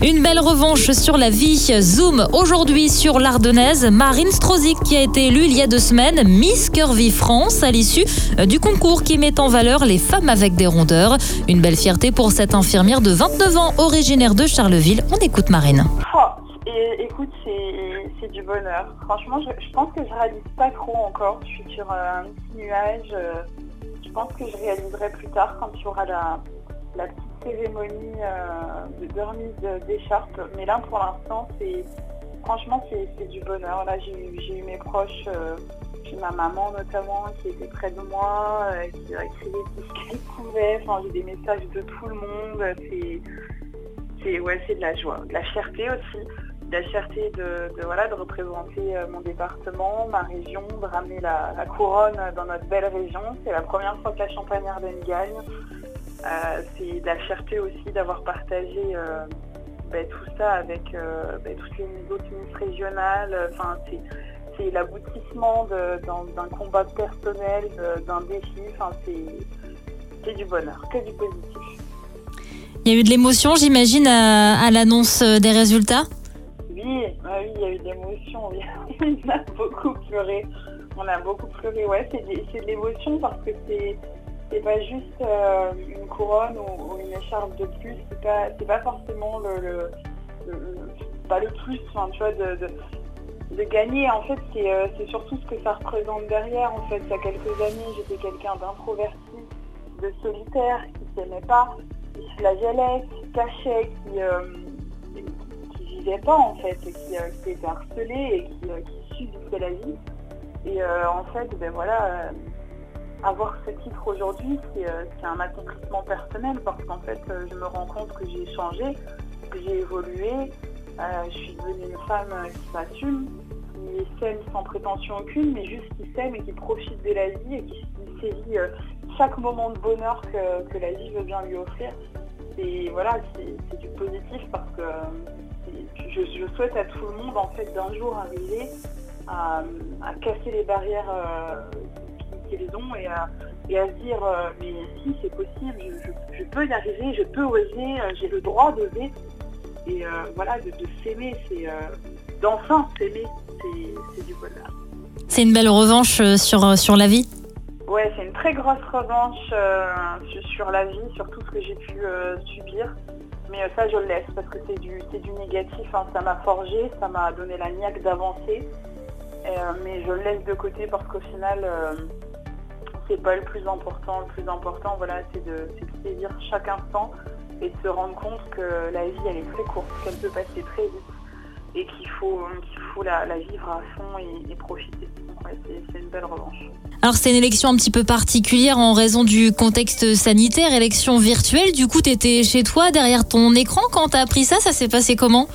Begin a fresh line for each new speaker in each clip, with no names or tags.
Une belle revanche sur la vie. Zoom aujourd'hui sur l'Ardennaise. Marine Strozik qui a été élue il y a deux semaines Miss Curvy France à l'issue du concours qui met en valeur les femmes avec des rondeurs. Une belle fierté pour cette infirmière de 29 ans originaire de Charleville. On écoute Marine.
Oh, et, écoute, c'est du bonheur. Franchement, je, pense que je réalise pas trop encore. Je suis sur un petit nuage. Euh, je pense que je réaliserai plus tard quand il y aura la, la petite cérémonie euh, de remise d'écharpe. Mais là, pour l'instant, c'est franchement, c'est du bonheur. Là, j'ai eu mes proches, euh, j'ai ma maman notamment qui était près de moi, euh, qui a écrit tout ce qu'elle pouvait. Enfin, j'ai des messages de tout le monde. C'est ouais, de la joie, de la fierté aussi. De la fierté de, voilà, de représenter mon département, ma région, de ramener la, couronne dans notre belle région. C'est la première fois que la Champagne-Ardenne gagne. Euh, c'est de la fierté aussi d'avoir partagé euh, ben, tout ça avec euh, ben, toutes les autres ministres régionales. Enfin, c'est l'aboutissement d'un combat personnel, d'un défi. Enfin, c'est du bonheur, que du positif.
Il y a eu de l'émotion, j'imagine, à, l'annonce des résultats?
Oui, ah oui, il y a eu de l'émotion. On a beaucoup pleuré. On a beaucoup pleuré. Ouais, c'est de l'émotion parce que c'est c'est pas juste euh, une couronne ou, une écharpe de plus, c'est pas, pas forcément le, pas le plus, tu vois, de, de, gagner. En fait, euh, c'est surtout ce que ça représente derrière. En fait, il y a quelques années, j'étais quelqu'un d'introverti, de solitaire, qui s'aimait pas, qui se flagellait, qui se cachait, qui, euh, qui, vivait pas en fait, qui, qui était harcelé et qui, qui subissait la vie. Et en fait, ben voilà avoir ce titre aujourd'hui, euh, c'est un accomplissement personnel parce qu'en fait, euh, je me rends compte que j'ai changé, que j'ai évolué. Euh, je suis devenue une femme qui s'assume, qui s'aime sans prétention aucune, mais juste qui s'aime et qui profite de la vie et qui, saisit chaque moment de bonheur que, la vie veut bien lui offrir. Et voilà, c'est du positif parce que je, souhaite à tout le monde en fait d'un jour arriver à, casser les barrières ont et à, se dire euh, mais si c'est possible, je, peux y arriver, je peux oser, euh, j'ai le droit d'oser. Et euh, voilà, de, s'aimer, c'est d'enfin s'aimer, c'est du bonheur.
C'est une belle revanche sur, sur la vie?
Ouais, c'est une très grosse revanche sur la vie, sur tout ce que j'ai pu subir. Mais ça, je le laisse parce que c'est du, du négatif. Hein. Ça m'a forgé, ça m'a donné la niaque d'avancer. mais je le laisse de côté parce qu'au final, c'est pas le plus important. Le plus important, voilà, c'est de, saisir chaque instant et de se rendre compte que la vie, elle est très courte, qu'elle peut passer très vite et qu'il faut, faut la, vivre à fond et, profiter. c'est une belle revanche.
Alors c'est une élection un petit peu particulière en raison du contexte sanitaire, élection virtuelle. Du coup, tu étais chez toi derrière ton écran quand tu as appris ça, ça s'est passé comment?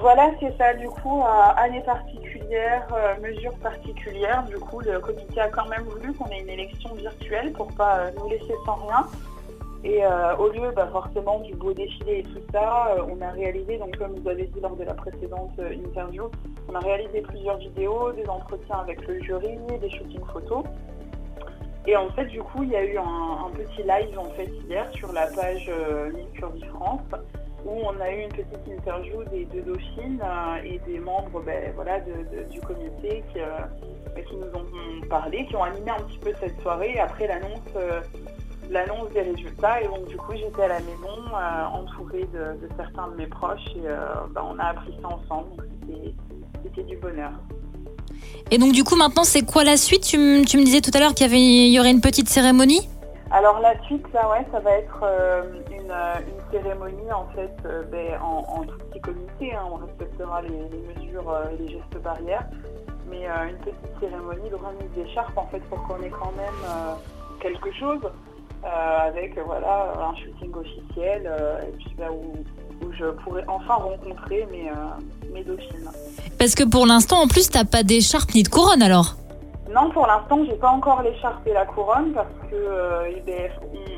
Voilà, c'est ça. Du coup, année particulière, euh, mesure particulière. Du coup, le comité a quand même voulu qu'on ait une élection virtuelle pour pas euh, nous laisser sans rien. Et euh, au lieu bah, forcément du beau défilé et tout ça, on a réalisé, donc comme vous avez dit lors de la précédente interview, on a réalisé plusieurs vidéos, des entretiens avec le jury, des shootings photos. Et en fait, du coup, il y a eu un, petit live en fait hier sur la page Miss France où on a eu une petite interview des deux dauphines euh, et des membres ben, voilà, du comité euh, ben, qui, nous ont parlé, qui ont animé un petit peu cette soirée après l'annonce euh, l'annonce des résultats. Et donc du coup j'étais à la maison entourée de, certains de mes proches et ben, on a appris ça ensemble. C'était du bonheur.
Et donc du coup maintenant c'est quoi la suite? Tu, me disais tout à l'heure qu'il y, y aurait une petite cérémonie?
Alors la suite, là, ouais, ça va être une, cérémonie en fait euh, ben, en, tout petit comité. Hein. on respectera les, mesures euh, et les gestes barrières, mais euh, une petite cérémonie de remise d'écharpe en fait pour qu'on ait quand même quelque chose avec voilà un shooting officiel et puis ben, où, je pourrais enfin rencontrer mes, mes dauphines.
Parce que pour l'instant en plus t'as pas d'écharpe ni de couronne alors?
Non, pour l'instant, j'ai pas encore l'écharpe et la couronne parce que en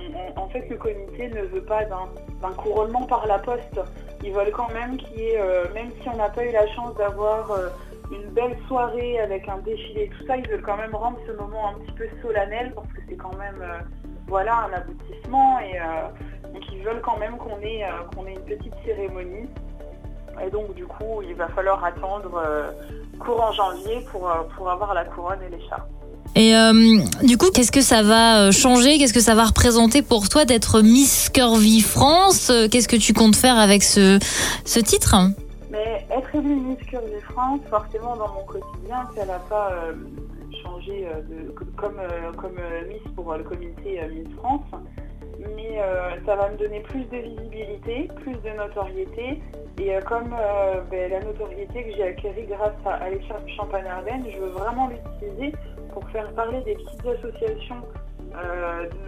fait, le comité ne veut pas d'un couronnement par la poste. Ils veulent quand même qu'il y ait, euh, même si on n'a pas eu la chance d'avoir euh, une belle soirée avec un défilé et tout ça, ils veulent quand même rendre ce moment un petit peu solennel parce que c'est quand même euh, voilà, un aboutissement et donc ils veulent quand même qu'on ait, qu'on ait une petite cérémonie et donc du coup, il va falloir attendre courant janvier pour, pour avoir la couronne et l'écharpe.
Et du coup, qu'est-ce que ça va changer? Qu'est-ce que ça va représenter pour toi d'être Miss Curvy France? Qu'est-ce que tu comptes faire avec ce, ce titre?
Mais être élue Miss Curvy France, forcément dans mon quotidien, ça n'a pas changé comme, comme Miss pour le comité Miss France mais euh, ça va me donner plus de visibilité, plus de notoriété. Et euh, comme euh, ben, la notoriété que j'ai acquérie grâce à, à Champagne-Ardenne, je veux vraiment l'utiliser pour faire parler des petites associations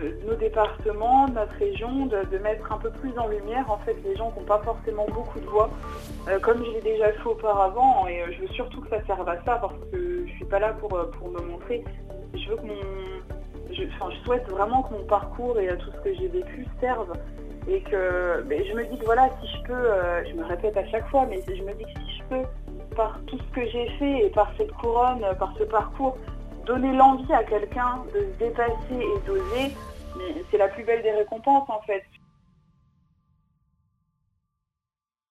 de, nos départements, de notre région, de, mettre un peu plus en lumière en fait les gens qui n'ont pas forcément beaucoup de voix, comme je l'ai déjà fait auparavant. Et je veux surtout que ça serve à ça parce que je suis pas là pour, pour me montrer. Je veux que mon je, souhaite vraiment que mon parcours et tout ce que j'ai vécu servent. Et que je me dis que voilà, si je peux, euh, je me répète à chaque fois, mais je me dis que si je peux, par tout ce que j'ai fait et par cette couronne, par ce parcours, donner l'envie à quelqu'un de se dépasser et d'oser, c'est la plus belle des récompenses en fait.